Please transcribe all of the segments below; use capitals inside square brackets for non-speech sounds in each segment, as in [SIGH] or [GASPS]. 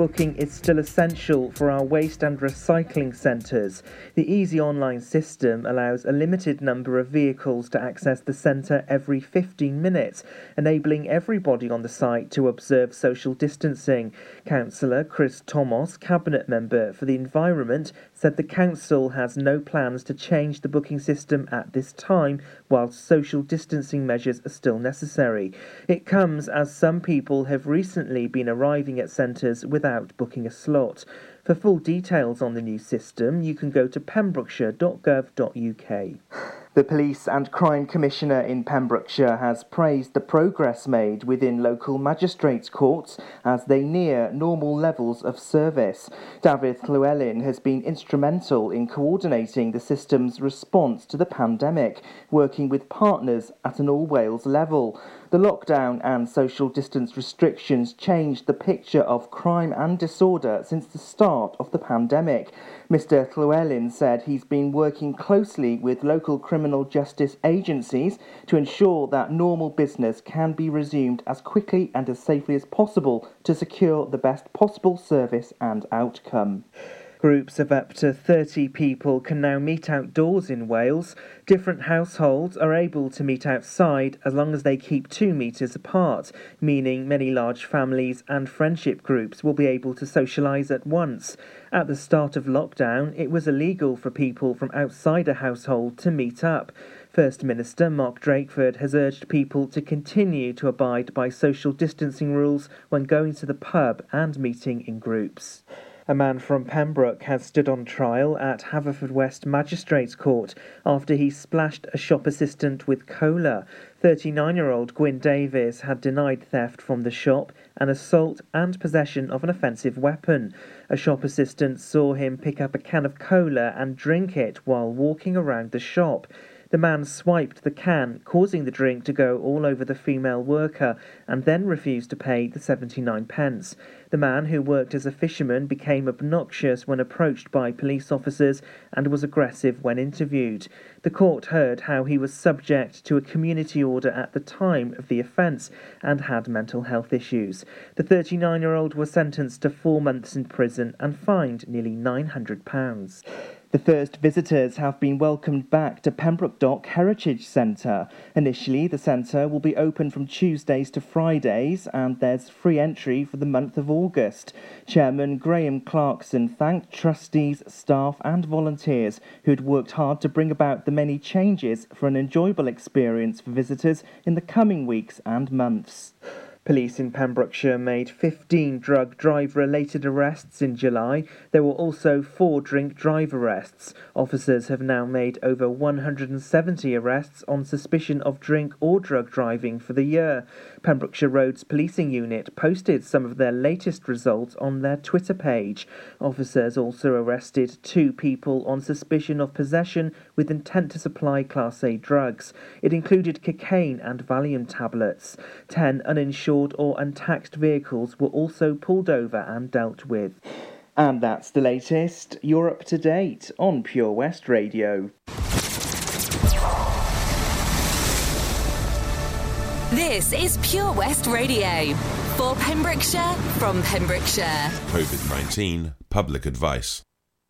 booking is still essential for our waste and recycling centres. The Easy Online system allows a limited number of vehicles to access the centre every 15 minutes, enabling everybody on the site to observe social distancing. Councillor Chris Thomas, Cabinet Member for the Environment, said the Council has no plans to change the booking system at this time, whilst social distancing measures are still necessary. It comes as some people have recently been arriving at centres without booking a slot. For full details on the new system, you can go to pembrokeshire.gov.uk. The Police and Crime Commissioner in Pembrokeshire has praised the progress made within local magistrates' courts as they near normal levels of service. David Llewellyn has been instrumental in coordinating the system's response to the pandemic, working with partners at an all Wales level. The lockdown and social distance restrictions changed the picture of crime and disorder since the start of the pandemic. Mr. Llewellyn said he's been working closely with local criminal justice agencies to ensure that normal business can be resumed as quickly and as safely as possible to secure the best possible service and outcome. Groups of up to 30 people can now meet outdoors in Wales. Different households are able to meet outside as long as they keep two metres apart, meaning many large families and friendship groups will be able to socialise at once. At the start of lockdown, it was illegal for people from outside a household to meet up. First Minister Mark Drakeford has urged people to continue to abide by social distancing rules when going to the pub and meeting in groups. A man from Pembroke has stood on trial at Haverfordwest Magistrates Court after he splashed a shop assistant with cola. 39 year old Gwyn Davies had denied theft from the shop and assault and possession of an offensive weapon. A shop assistant saw him pick up a can of cola and drink it while walking around the shop. The man swiped the can, causing the drink to go all over the female worker, and then refused to pay the 79 pence. The man, who worked as a fisherman, became obnoxious when approached by police officers and was aggressive when interviewed. The court heard how he was subject to a community order at the time of the offence and had mental health issues. The 39 year old was sentenced to four months in prison and fined nearly £900. The first visitors have been welcomed back to Pembroke Dock Heritage Centre. Initially, the centre will be open from Tuesdays to Fridays and there's free entry for the month of August. Chairman Graham Clarkson thanked trustees, staff, and volunteers who'd worked hard to bring about the many changes for an enjoyable experience for visitors in the coming weeks and months. Police in Pembrokeshire made 15 drug drive related arrests in July. There were also four drink drive arrests. Officers have now made over 170 arrests on suspicion of drink or drug driving for the year. Pembrokeshire Roads Policing Unit posted some of their latest results on their Twitter page. Officers also arrested two people on suspicion of possession with intent to supply Class A drugs. It included cocaine and Valium tablets. Ten uninsured uninsured or untaxed vehicles were also pulled over and dealt with. And that's the latest. You're up to date on Pure West Radio. This is Pure West Radio for Pembrokeshire from Pembrokeshire. COVID 19 Public Advice.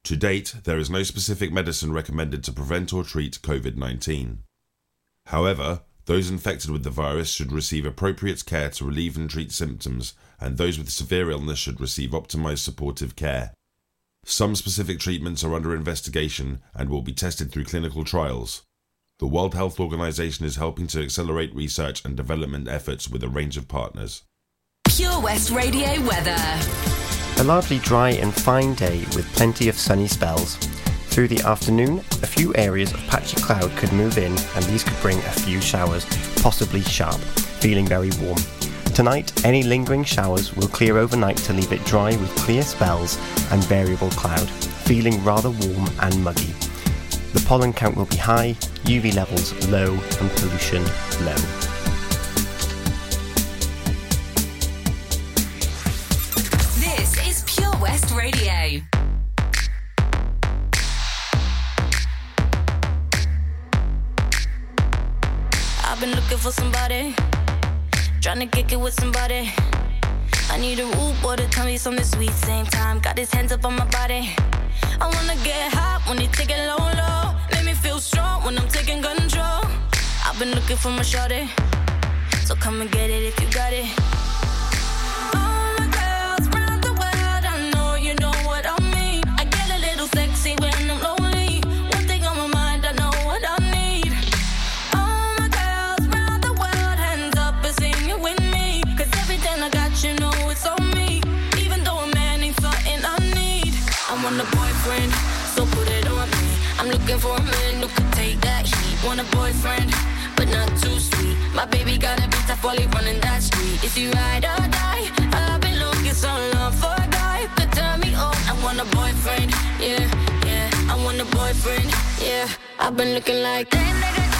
To date, there is no specific medicine recommended to prevent or treat COVID 19. However, those infected with the virus should receive appropriate care to relieve and treat symptoms, and those with severe illness should receive optimized supportive care. Some specific treatments are under investigation and will be tested through clinical trials. The World Health Organization is helping to accelerate research and development efforts with a range of partners. Pure West Radio weather. A largely dry and fine day with plenty of sunny spells. Through the afternoon, a few areas of patchy cloud could move in and these could bring a few showers, possibly sharp, feeling very warm. Tonight, any lingering showers will clear overnight to leave it dry with clear spells and variable cloud, feeling rather warm and muggy. The pollen count will be high, UV levels low, and pollution low. For somebody. Trying to kick it with somebody. I need a root boy to tell me something sweet same time. Got his hands up on my body. I wanna get hot when he take it low, low. Make me feel strong when I'm taking control. I've been looking for my shorty. So come and get it if you got it. For a man who could take that heat. Want a boyfriend, but not too sweet. My baby got a bit tough while running that street. Is he ride or die? I've been looking so long for a guy could turn me on. I want a boyfriend, yeah, yeah. I want a boyfriend, yeah. I've been looking like. Where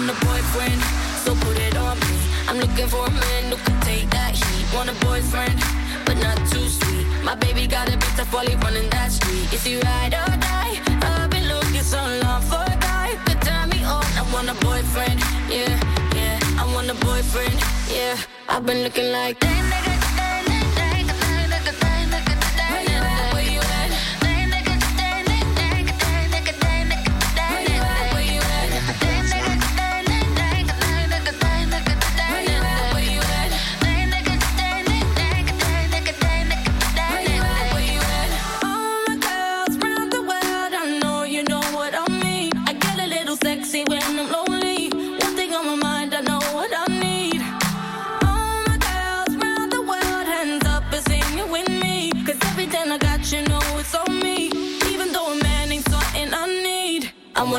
Want a boyfriend, so put it on me. I'm looking for a man who can take that heat. Want a boyfriend, but not too sweet. My baby got a bit tough while running that street. Is he ride or die? I've been looking so long for a guy could turn me on. I want a boyfriend, yeah, yeah. I want a boyfriend, yeah. I've been looking like.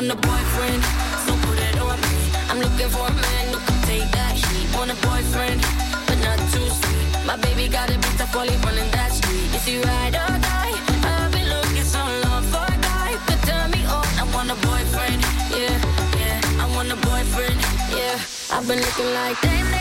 Want a boyfriend, so put it on me. I'm looking for a man who can take that heat. Want a boyfriend, but not too sweet. My baby got a bit tough while running that street. Is he ride or die? I've been looking so long for a guy could turn me on. I want a boyfriend, yeah, yeah. I want a boyfriend, yeah. I've been looking like. Where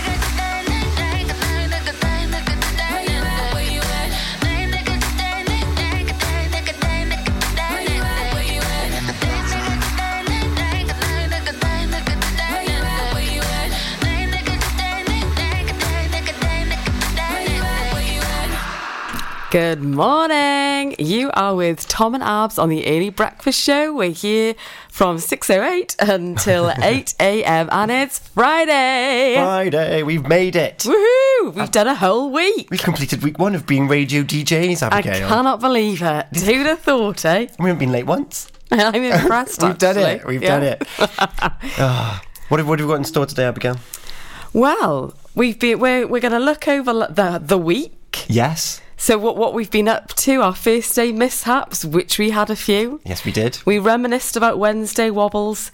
Good morning. You are with Tom and Abs on the Early Breakfast Show. We're here from 6.08 until [LAUGHS] 8 a.m. and it's Friday. Friday, we've made it. Woohoo! We've done a whole week. We've completed week one of being radio DJs, Abigail. I cannot believe it. Who'd have thought, eh? We haven't been late once. [LAUGHS] I'm impressed. [LAUGHS] We've done it. We've Yeah. done it. Ah, what, have, what have we got in store today, Abigail? Well, we've been we're we're going to look over the the week. Yes. So what what we've been up to, our first day mishaps, which we had a few. Yes, we did. We reminisced about Wednesday wobbles,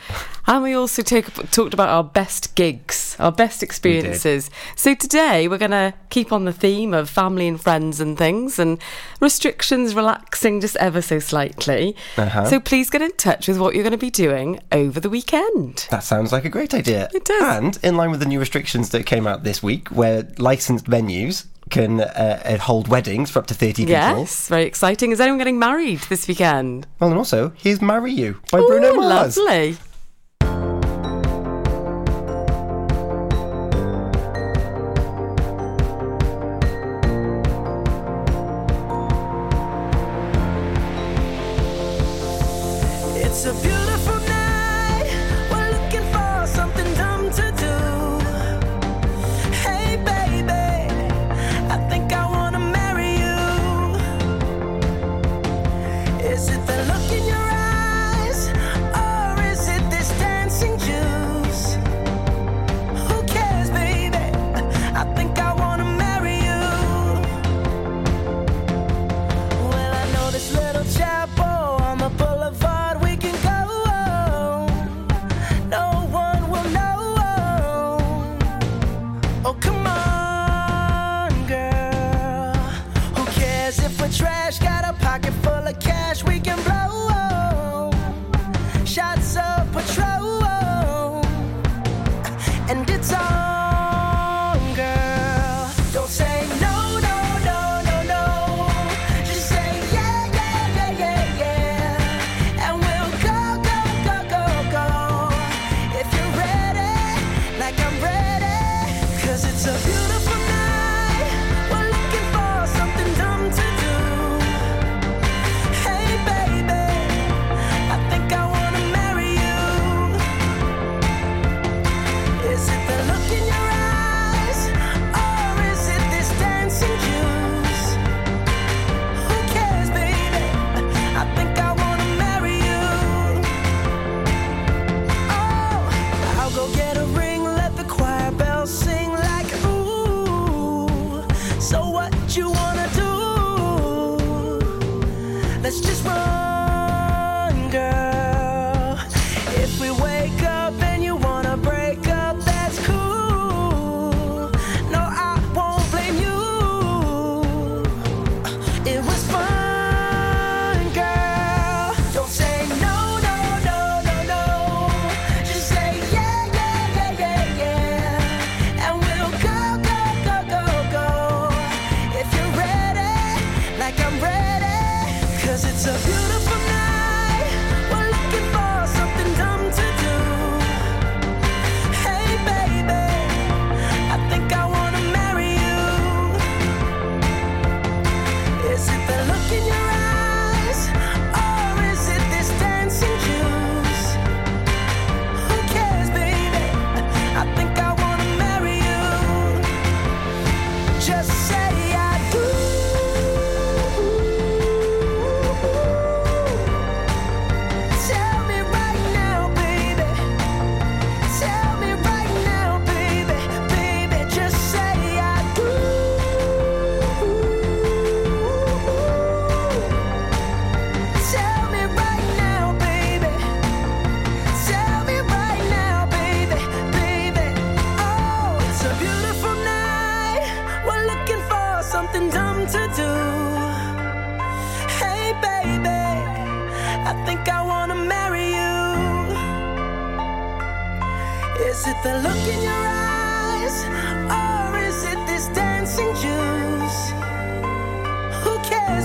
and we also take, talked about our best gigs, our best experiences. So today we're going to keep on the theme of family and friends and things, and restrictions relaxing just ever so slightly. Uh-huh. So please get in touch with what you're going to be doing over the weekend. That sounds like a great idea. It does. And in line with the new restrictions that came out this week, where licensed venues can uh, uh, hold weddings for up to 30 people. Yes, very exciting. Is anyone getting married this weekend? Well, and also, here's Marry You by Bruno Ooh, Mars. Lovely.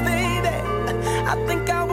Baby? I think I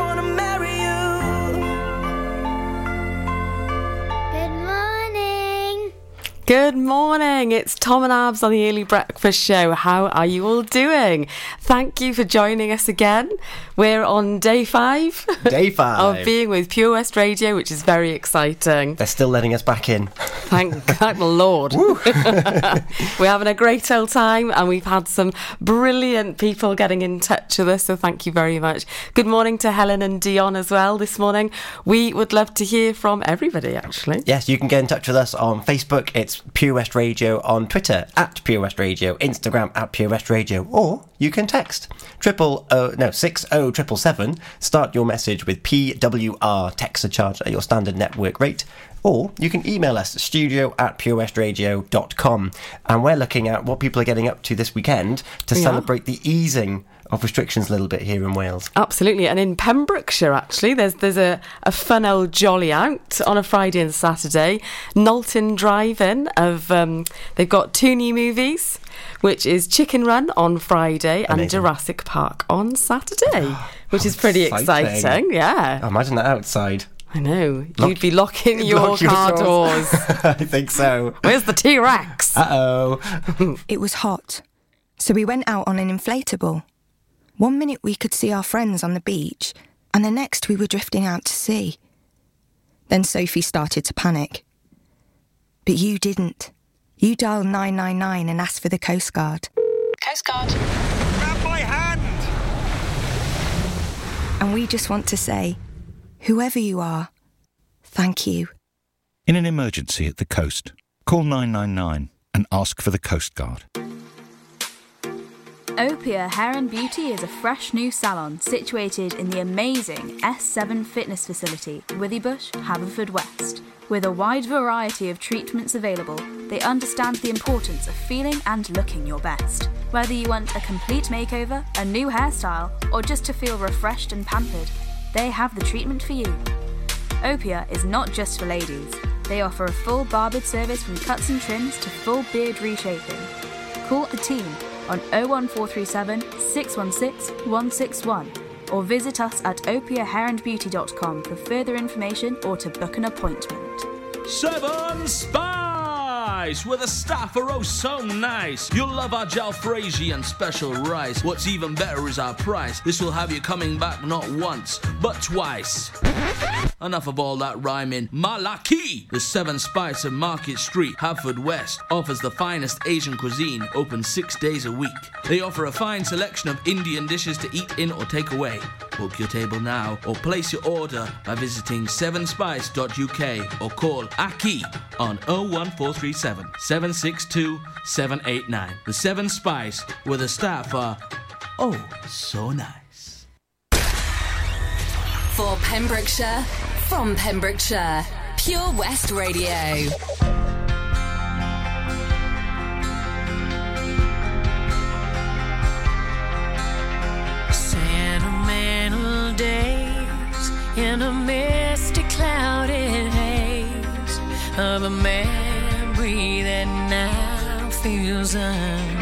Good morning. It's Tom and Abs on the Early Breakfast Show. How are you all doing? Thank you for joining us again. We're on day five. Day [LAUGHS] five. of being with Pure West Radio, which is very exciting. They're still letting us back in. Thank, [LAUGHS] thank the Lord. [LAUGHS] We're having a great old time and we've had some brilliant people getting in touch with us, so thank you very much. Good morning to Helen and Dion as well this morning. We would love to hear from everybody, actually. Yes, you can get in touch with us on Facebook. It's Pure West Radio. On Twitter, at Pure West Radio. Instagram, at Pure West Radio. Or you can text triple oh no six oh triple seven. Start your message with PWR. Text a charge at your standard network rate. Or you can email us studio at purewestradio.com. And we're looking at what people are getting up to this weekend to We are. celebrate the easing of restrictions a little bit here in Wales. Absolutely, and in Pembrokeshire, actually, there's there's a, a fun old jolly out on a Friday and Saturday. Knowlton Drive-In of um, they've got two new movies, which is Chicken Run on Friday and Jurassic Park on Saturday, [GASPS] which is pretty exciting. exciting. Yeah, Oh, imagine that outside. I know. Lock- You'd be locking [LAUGHS] your Lock your car doors. doors. [LAUGHS] I think so. Where's the T Rex? Uh oh. [LAUGHS] It was hot, so we went out on an inflatable. One minute we could see our friends on the beach, and the next we were drifting out to sea. Then Sophie started to panic. But you didn't. You dialed 999 and asked for the Coast Guard. Coast Guard. Grab my hand! And we just want to say, whoever you are, thank you. In an emergency at the coast, call 999 and ask for the Coast Guard. Opia Hair and Beauty is a fresh new salon situated in the amazing S7 fitness facility, Withybush, Haverfordwest. With a wide variety of treatments available, they understand the importance of feeling and looking your best. Whether you want a complete makeover, a new hairstyle, or just to feel refreshed and pampered, they have the treatment for you. Opia is not just for ladies. They offer a full barbered service from cuts and trims to full beard reshaping. Call the team on 01437 616 161 or visit us at opiahairandbeauty.com for further information or to book an appointment. Seven Spice, where the staff are oh so nice. You'll love our jalfrezi and special rice. What's even better is our price. This will have you coming back not once, but twice. Enough of all that rhyming. Malaki! The Seven Spice of Market Street, Haverford West, offers the finest Asian cuisine, open six days a week. They offer a fine selection of Indian dishes to eat in or take away. Book your table now or place your order by visiting sevenspice.uk or call Aki on 01437 762 789. The Seven Spice, where the staff are oh so nice. For Pembrokeshire, from Pembrokeshire, Pure West Radio. Sentimental days in a misty, clouded haze of a memory that now feels untrue.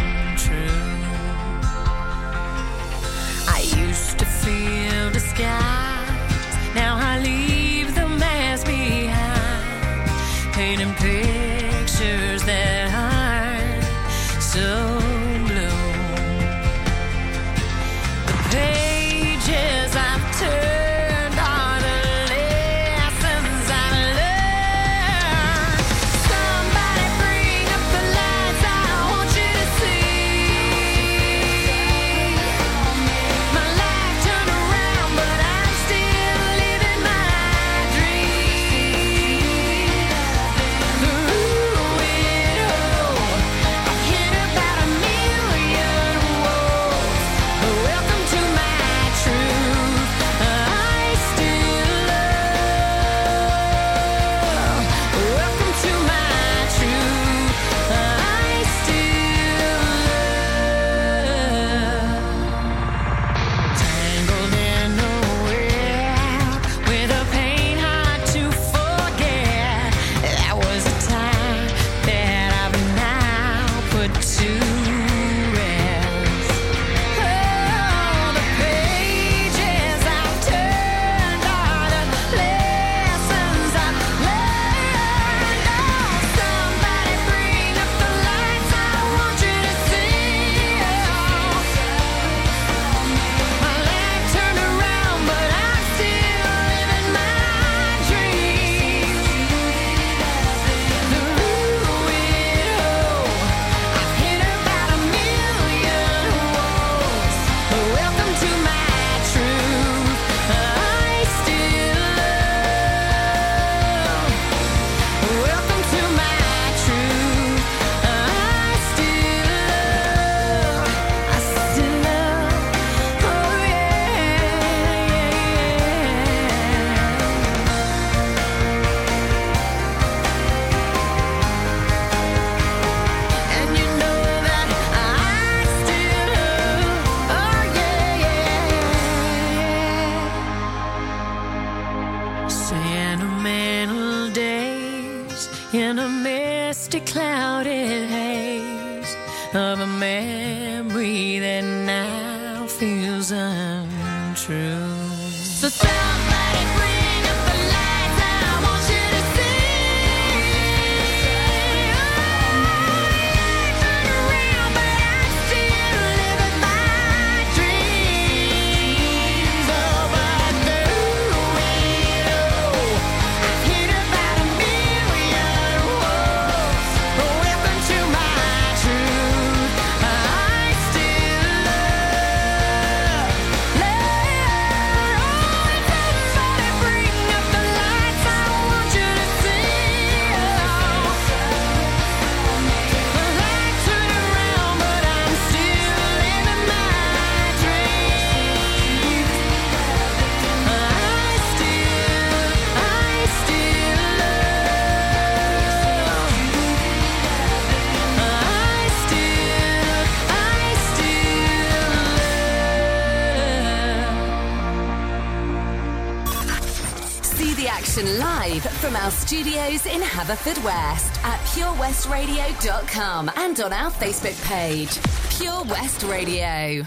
Haverford West at purewestradio.com and on our Facebook page, Pure West Radio.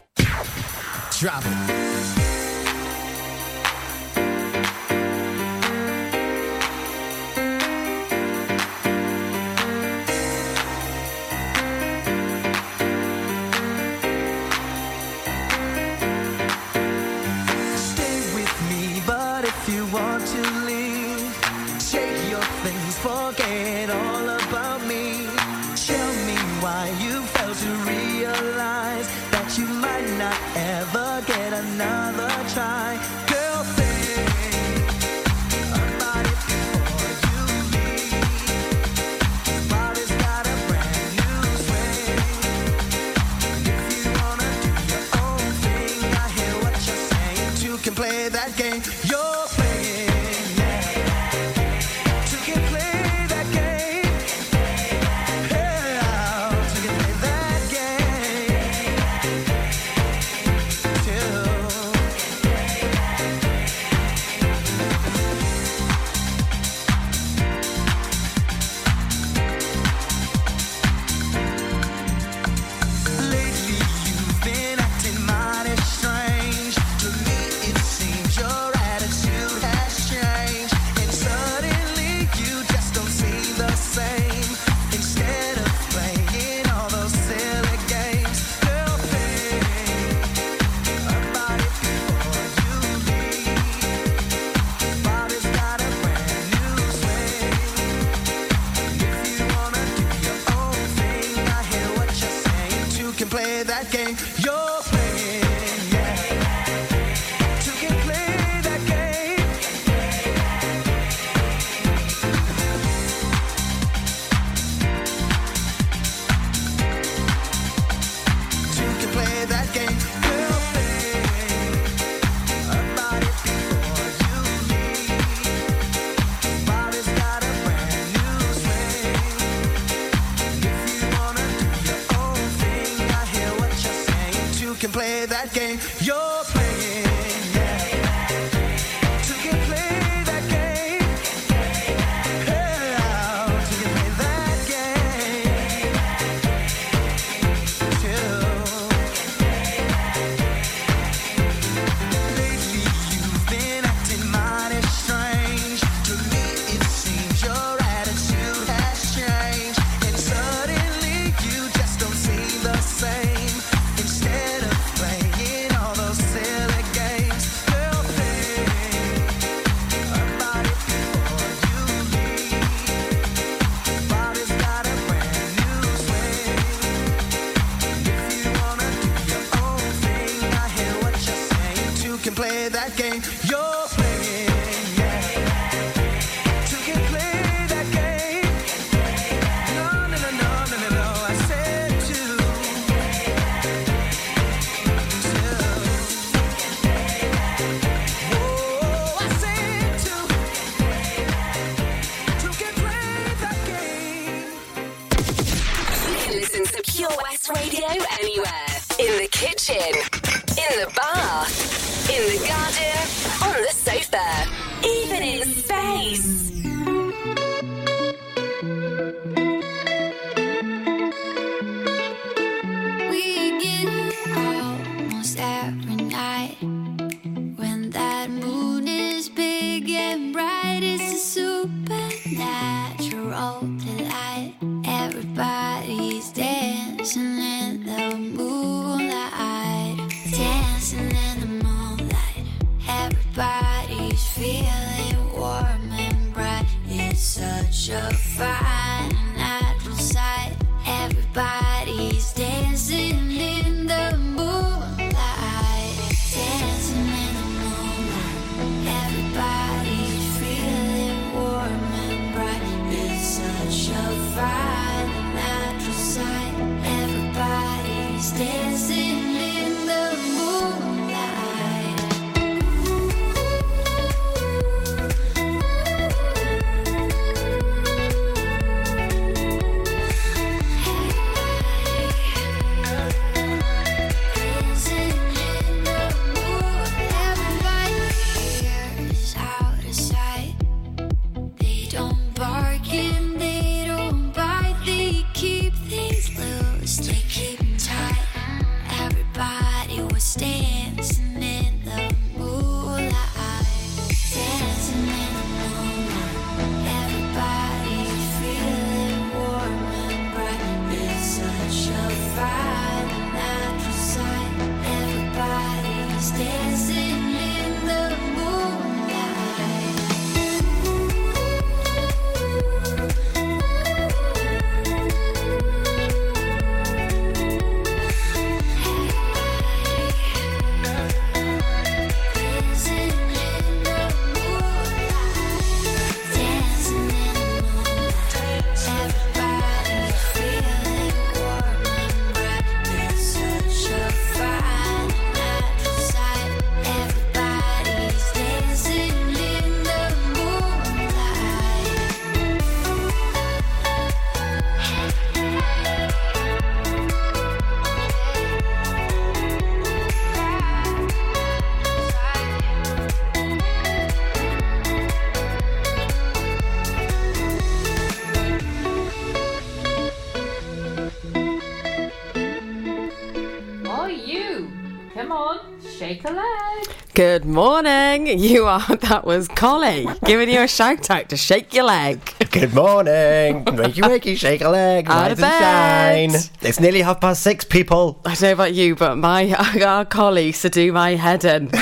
Travel Good morning. You are. [LAUGHS] That was Collie giving you a shout out to shake your leg. Good morning. Wakey, wakey, shake a leg, Out rise of and shine. It's nearly half past six, people. I don't know about you, but my [LAUGHS] our collie used to do my head in. [LAUGHS]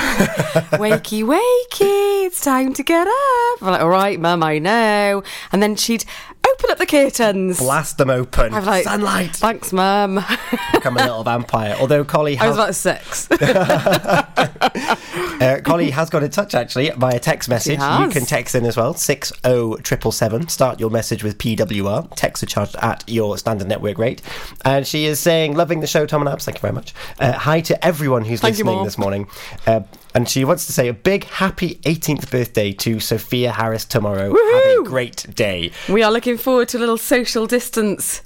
wakey, wakey, it's time to get up. I'm like, all right, mum, I know. And then she'd open up the curtains. Blast them open. I'm like, Sunlight. Thanks, mum. Become a little vampire. Although Collie I was has, about six. [LAUGHS] [LAUGHS] uh, Collie has got in touch actually via text message. You has. can text in as well. Six oh triple seven. Start your message with PWR. Text are charged at your standard network rate. And she is saying, loving the show, Tom and Abs. Thank you very much. Uh, hi to everyone who's Thank listening this morning. Uh, and she wants to say a big happy 18th birthday to Sophia Harris tomorrow. Have a great day. we are looking forward to a little social distance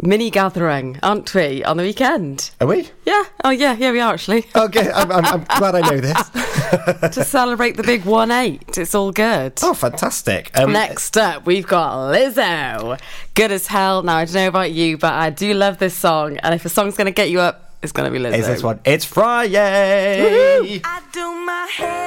mini gathering, aren't we, on the weekend? Are we? Yeah. Oh, yeah. Yeah, we are actually. Okay, I'm, I'm, I'm [LAUGHS] glad I know this. to celebrate the big one eight. It's all good. Oh, fantastic. Um, Next up, we've got Lizzo. Good as hell. Now, I don't know about you, but I do love this song. And if a song's going to get you up, it's going to be Lizzo. Is this one? It's Friday. I do my hair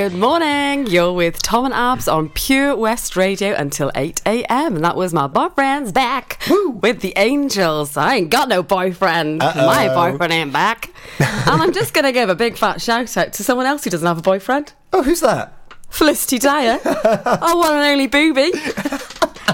Good morning. You're with Tom and Abz on Pure West Radio until 8 a.m. And that was my boyfriend's back with the Angels. I ain't got no boyfriend. Uh-oh. My boyfriend ain't back. and I'm just going to give a big fat shout out to someone else who doesn't have a boyfriend. Oh, who's that? Felicity Dyer. our one and only booby.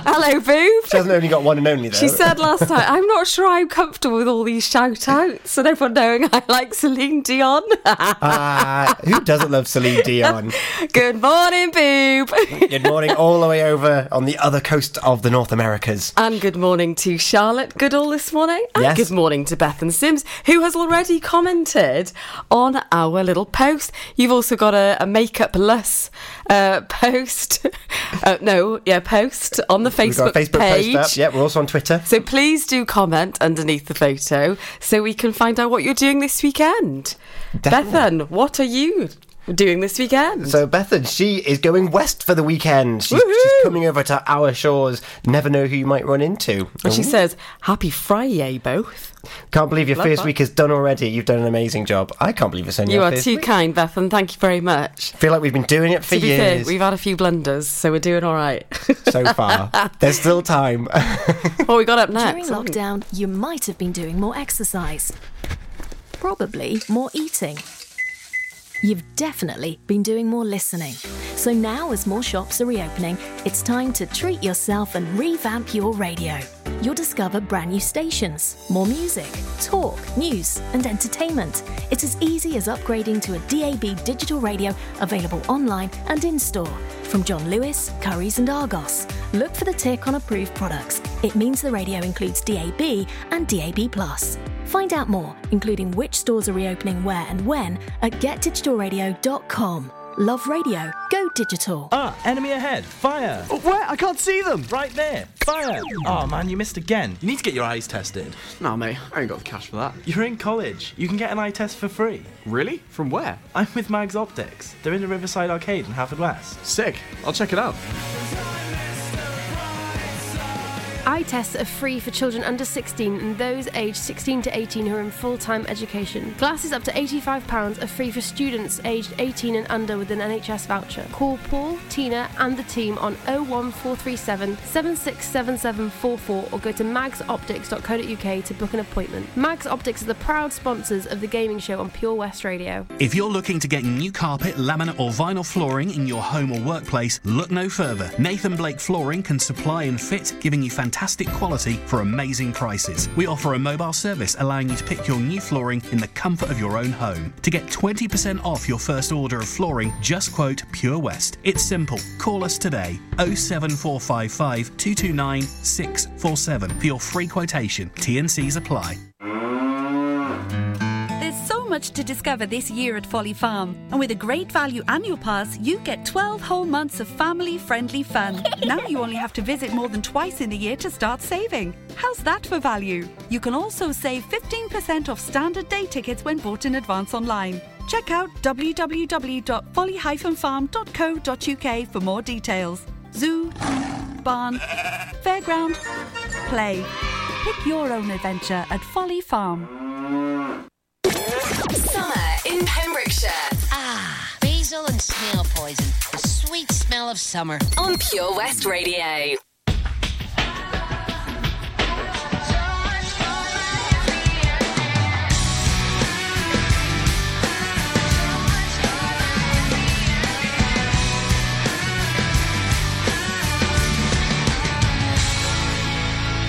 Hello, boob. She hasn't only got one and only though. She said last [LAUGHS] night, I'm not sure I'm comfortable with all these shout outs and everyone knowing I like Celine Dion. Ah, who doesn't love Celine Dion? [LAUGHS] Good morning, boob. Good morning, all the way over on the other coast of the North Americas. And good morning to Charlotte Goodall this morning. And Yes. good morning to Bethan Sims, who has already commented on our little post. You've also got a, a makeup less uh, [LAUGHS] post. uh, no, yeah, post on the Facebook, a Facebook page. post up. Yeah, we're also on Twitter. So please do comment underneath the photo so we can find out what you're doing this weekend. Bethan, what are you doing this weekend? So Bethan, she is going west for the weekend. She's, she's coming over to our shores. Never know who you might run into. and she says, Happy Friday, both. "Can't believe your Love first that. week is done already. You've done an amazing job. I can't believe it's only You our are first too week. kind, Bethan. Thank you very much. I feel like we've been doing it for to be fair, years we've had a few blunders, so we're doing all right. [LAUGHS] so far. [LAUGHS] There's still time. what we got up next? During lockdown, you might have been doing more exercise. Probably more eating. You've definitely been doing more listening. So now, as more shops are reopening, it's time to treat yourself and revamp your radio. You'll discover brand new stations, more music, talk, news, and entertainment. It's as easy as upgrading to a DAB digital radio available online and in store. From John Lewis, Currys, and Argos. Look for the tick on approved products. It means the radio includes DAB and DAB. Find out more, including which stores are reopening where and when, at getdigitalradio.com. Love radio. Go digital. Ah, enemy ahead. Fire. where? I can't see them. Right there. Fire. Oh man, you missed again. You need to get your eyes tested. Nah, mate, I ain't got the cash for that. You're in college. You can get an eye test for free. Really? From where? I'm with Mags Optics. They're in the Riverside Arcade in Haverfordwest. Sick. I'll check it out. Eye tests are free for children under 16 and those aged 16 to 18 who are in full time education. Glasses up to £85 are free for students aged 18 and under with an NHS voucher. Call Paul, Tina, and the team on 01437 767744 or go to magsoptics.co.uk to book an appointment. Mags Optics are the proud sponsors of the gaming show on Pure West Radio. If you're looking to get new carpet, laminate, or vinyl flooring in your home or workplace, look no further. Nathan Blake Flooring can supply and fit, giving you fantastic quality for amazing prices. We offer a mobile service allowing you to pick your new flooring in the comfort of your own home. To get 20% off your first order of flooring, just quote Pure West. It's simple. Call us today 07455 229 647 for your free quotation. TNCs apply. Much to discover this year at Folly Farm. And with a great value annual pass, you get 12 whole months of family friendly fun. [LAUGHS] now you only have to visit more than twice in the year to start saving. How's that for value? You can also save 15% off standard day tickets when bought in advance online. Check out www.folly-farm.co.uk for more details. Zoo, barn, [LAUGHS] fairground, play. Pick your own adventure at Folly Farm. Summer in Pembrokeshire. Ah, basil and snail poison. The sweet smell of summer. On Pure West Radio.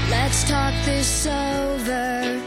Let's talk this over.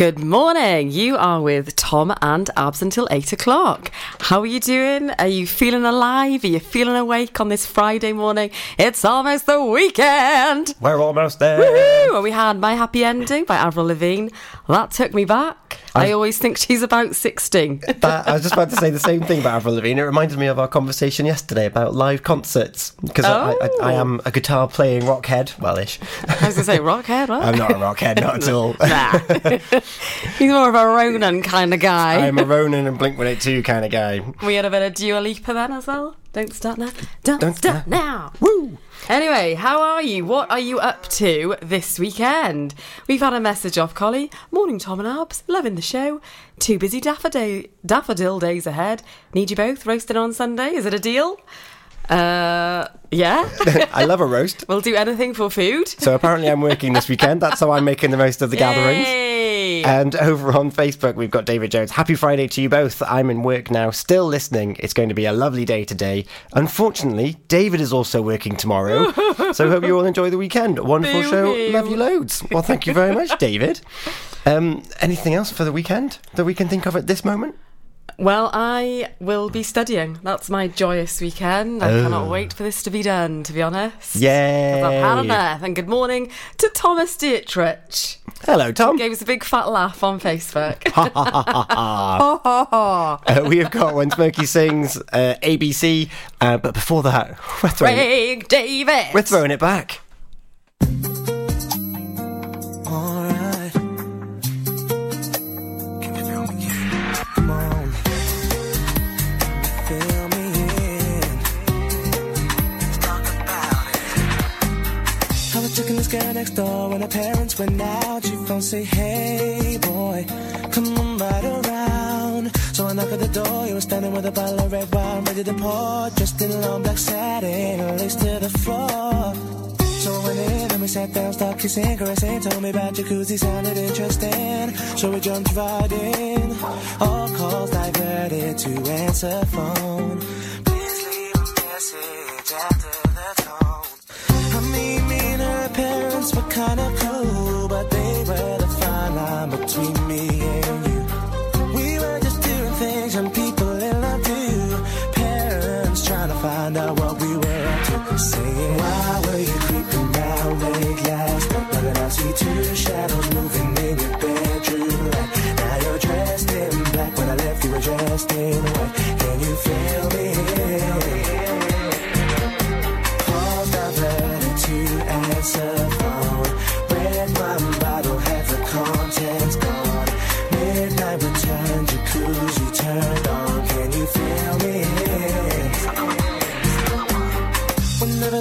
Good morning. You are with Tom and Abz until eight o'clock. How are you doing? Are you feeling alive? Are you feeling awake on this Friday morning? It's almost the weekend. We're almost there. Woohoo! And we had My Happy Ending by Avril Lavigne. That took me back. I, I- always think she's about 16. That, I was just about to say the same thing about Avril Lavigne. It reminded me of our conversation yesterday about live concerts because I, I, I oh. am a guitar playing rockhead. Well-ish. I was going to say, Rockhead, what? I'm not a rockhead, not at all. [LAUGHS] Nah. [LAUGHS] He's more of a Ronan kind of guy. I'm a Ronan and Blink 182 kind of guy. We had a bit of Dua Lipa then as well. Don't start now. Don't, start now. Woo! Anyway, how are you? What are you up to this weekend? We've had a message off Collie. Morning, Tom and Abz. Loving the show. Too busy daffodil, daffodil days ahead. Need you both roasting on Sunday. Is it a deal? Uh, yeah. [LAUGHS] I love a roast. [LAUGHS] we'll do anything for food. So apparently I'm working this weekend. That's how I'm making the most of the gatherings. Yay! And over on Facebook, we've got David Jones. Happy Friday to you both. I'm in work now, still listening. It's going to be a lovely day today. Unfortunately, David is also working tomorrow. [LAUGHS] so hope you all enjoy the weekend. Wonderful Boo show. Love you loads. Well, thank you very much, David. Um, anything else for the weekend that we can think of at this moment? Well, I will be studying. That's my joyous weekend. I Oh. cannot wait for this to be done, to be honest. Yay. I've had enough. And good morning to Thomas Dietrich. Hello, Tom. Gave us a big fat laugh on Facebook. [LAUGHS] Ha, ha, ha, ha, ha. Uh, we have got When Smokey Sings, uh, ABC, uh, but before that, we're throwing, it, Craig David. we're throwing it back. Next door when her parents went out, your phone say, hey boy, come on right around. So I knock at the door, you were standing with a bottle of red wine ready to pour, dressed in a long black satin, lace to the floor. So I went in and we sat down, started kissing, caressing, told me about jacuzzi, sounded interesting. So we jumped right in, all calls diverted to answer phone. Please leave a message after parents were kinda cool, but they were the fine line between me and you. We were just doing things and people in love do. Parents trying to find out what we were up to. Saying, why were you creeping round late last night? That I see two shadows moving in your bedroom light. Now you're dressed in black. When I left, you were dressed in white. Can you feel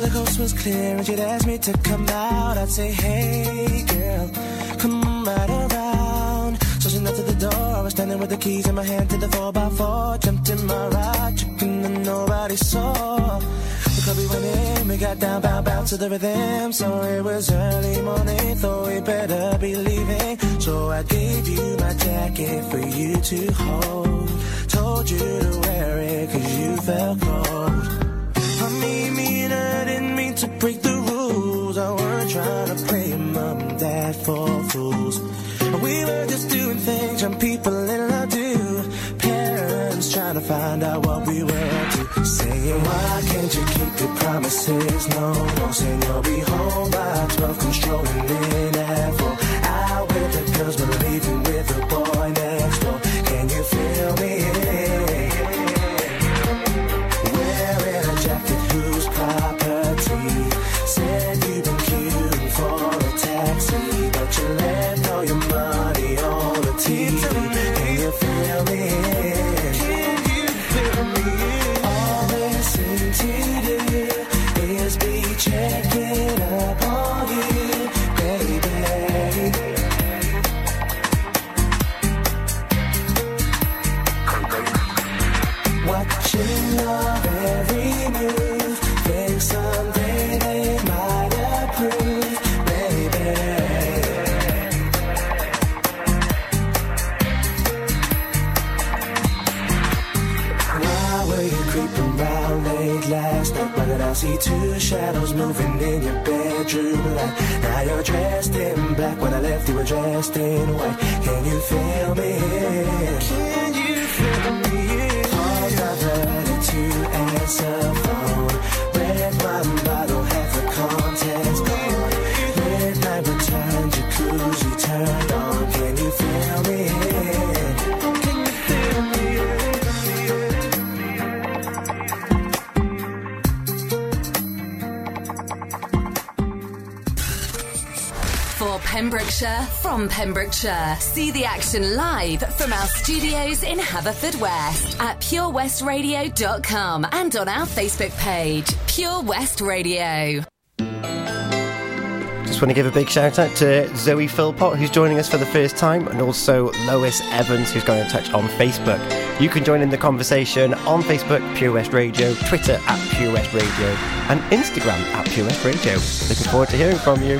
the coast was clear and she'd ask me to come out, I'd say, Hey girl, come on right around. So she knocked at the door, I was standing with the keys in my hand to the 4x4. Jumped in my ride, chicken and nobody saw. The club we went in, we got down, bound, bound to the rhythm. So it was early morning, thought we better be leaving. So I gave you my jacket for you to hold. Told you to wear it cause you felt cold. I mean, me I didn't mean to break the rules. I weren't trying to play mom and dad for fools. We were just doing things young people in love do. Parents trying to find out what we were up to. Saying, why can't you keep your promises? No, no, saying you'll be home by 12, controlling in at 4. Out with the girls, but leaving with the boy shadows moving in your bedroom light? Now you're dressed in black. When I left, you were dressed in white. Can you feel me? Can you feel me? Calls diverted to answer phone. Red wine bottle, Pembrokeshire, from Pembrokeshire. See the action live from our studios in Haverfordwest at purewestradio.com and on our Facebook page, Pure West Radio. Just want to give a big shout out to Zoe Philpott, who's joining us for the first time, and also Lois Evans, who's going in touch on Facebook. You can join in the conversation on Facebook, Pure West Radio, Twitter at Pure West Radio, and Instagram at Pure West Radio. Looking forward to hearing from you.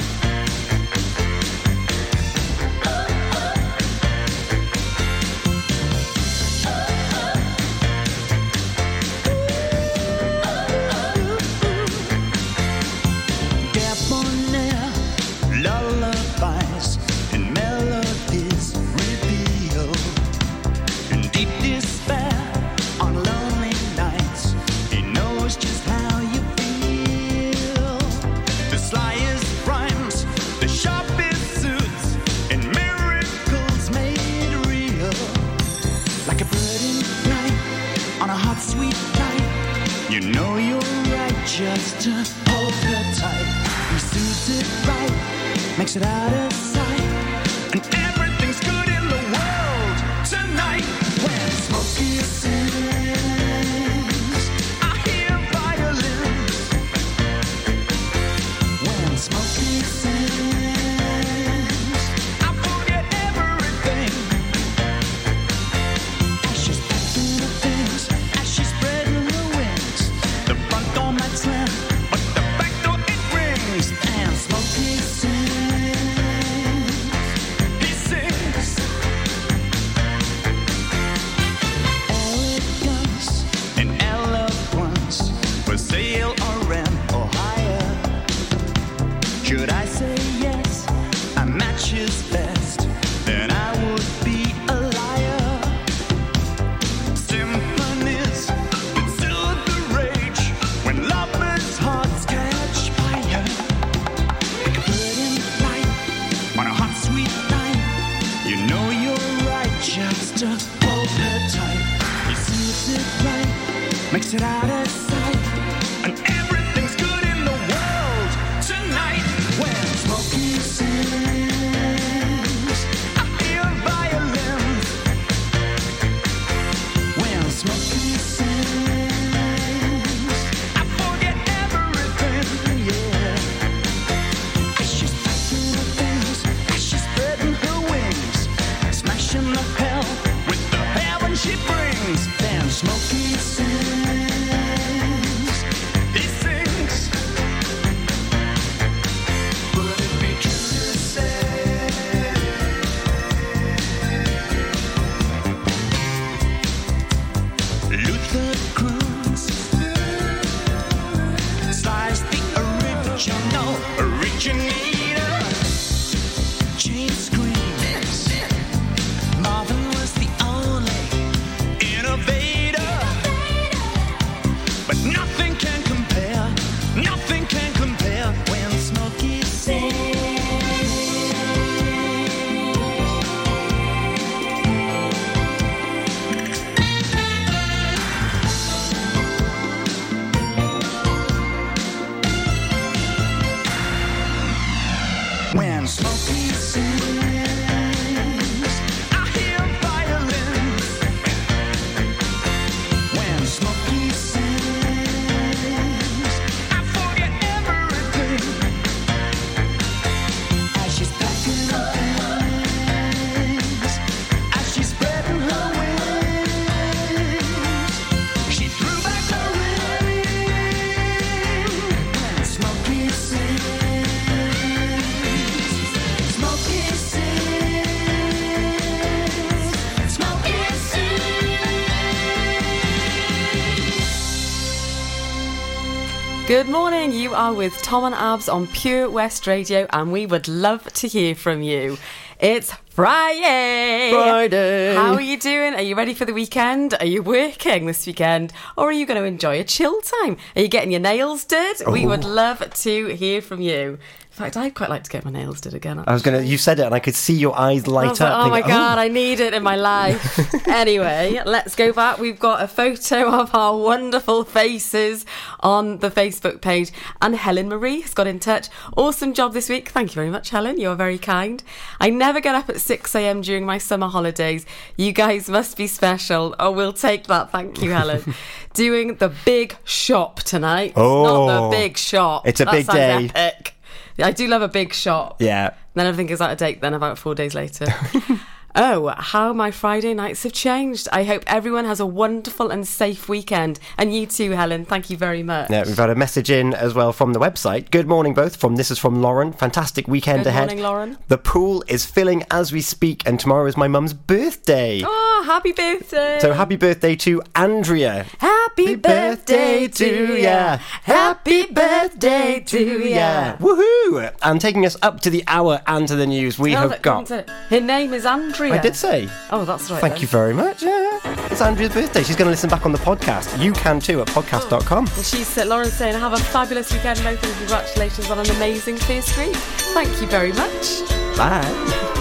Are with Tom and Abz on Pure West Radio, and we would love to hear from you. It's Friday. Friday. How are you doing? Are you ready for the weekend? Are you working this weekend? Or are you going to enjoy a chill time? Are you getting your nails did? We oh. would Oh. love to hear from you. In fact, I'd quite like to get my nails did again. I was gonna. You said it, and I could see your eyes light was like, up. oh my thinking, god, I need it in my life. [LAUGHS] anyway, let's go back. We've got a photo of our wonderful faces on the Facebook page, and Helen Marie has got in touch. Awesome job this week. Thank you very much, Helen. You're very kind. I never get up at 6 a.m. during my summer holidays. You guys must be special. Oh, we'll take that. Thank you, Helen. [LAUGHS] Doing the big shop tonight. It's not Oh. the big shop. It's a That big day. Epic. I do love a big shop. Yeah. Then everything goes out of date then about four days later. [LAUGHS] oh, how my Friday nights have changed. I hope everyone has a wonderful and safe weekend. And you too, Helen. Thank you very much. Yeah, we've had a message in as well from the website. Good morning, both. From this is from Lauren. Fantastic weekend Good ahead. morning, Lauren. The pool is filling as we speak, and tomorrow is my mum's birthday. Oh, happy birthday. So happy birthday to Andrea. Happy birthday to ya. Happy birthday to ya. Woohoo! And taking us up to the hour and to the news, we have got. Her name is Andrea. I did say. Oh, that's right. Thank then. you very much. Yeah. It's Andrea's birthday. She's going to listen back on the podcast. You can too at podcast.com. And she's uh, Lauren's saying, have a fabulous weekend, both, and congratulations on an amazing first week. Thank you very much. Bye.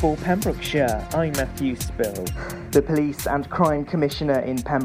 For Pembrokeshire, I'm Matthew Spill. The Police and Crime Commissioner in Pembrokeshire.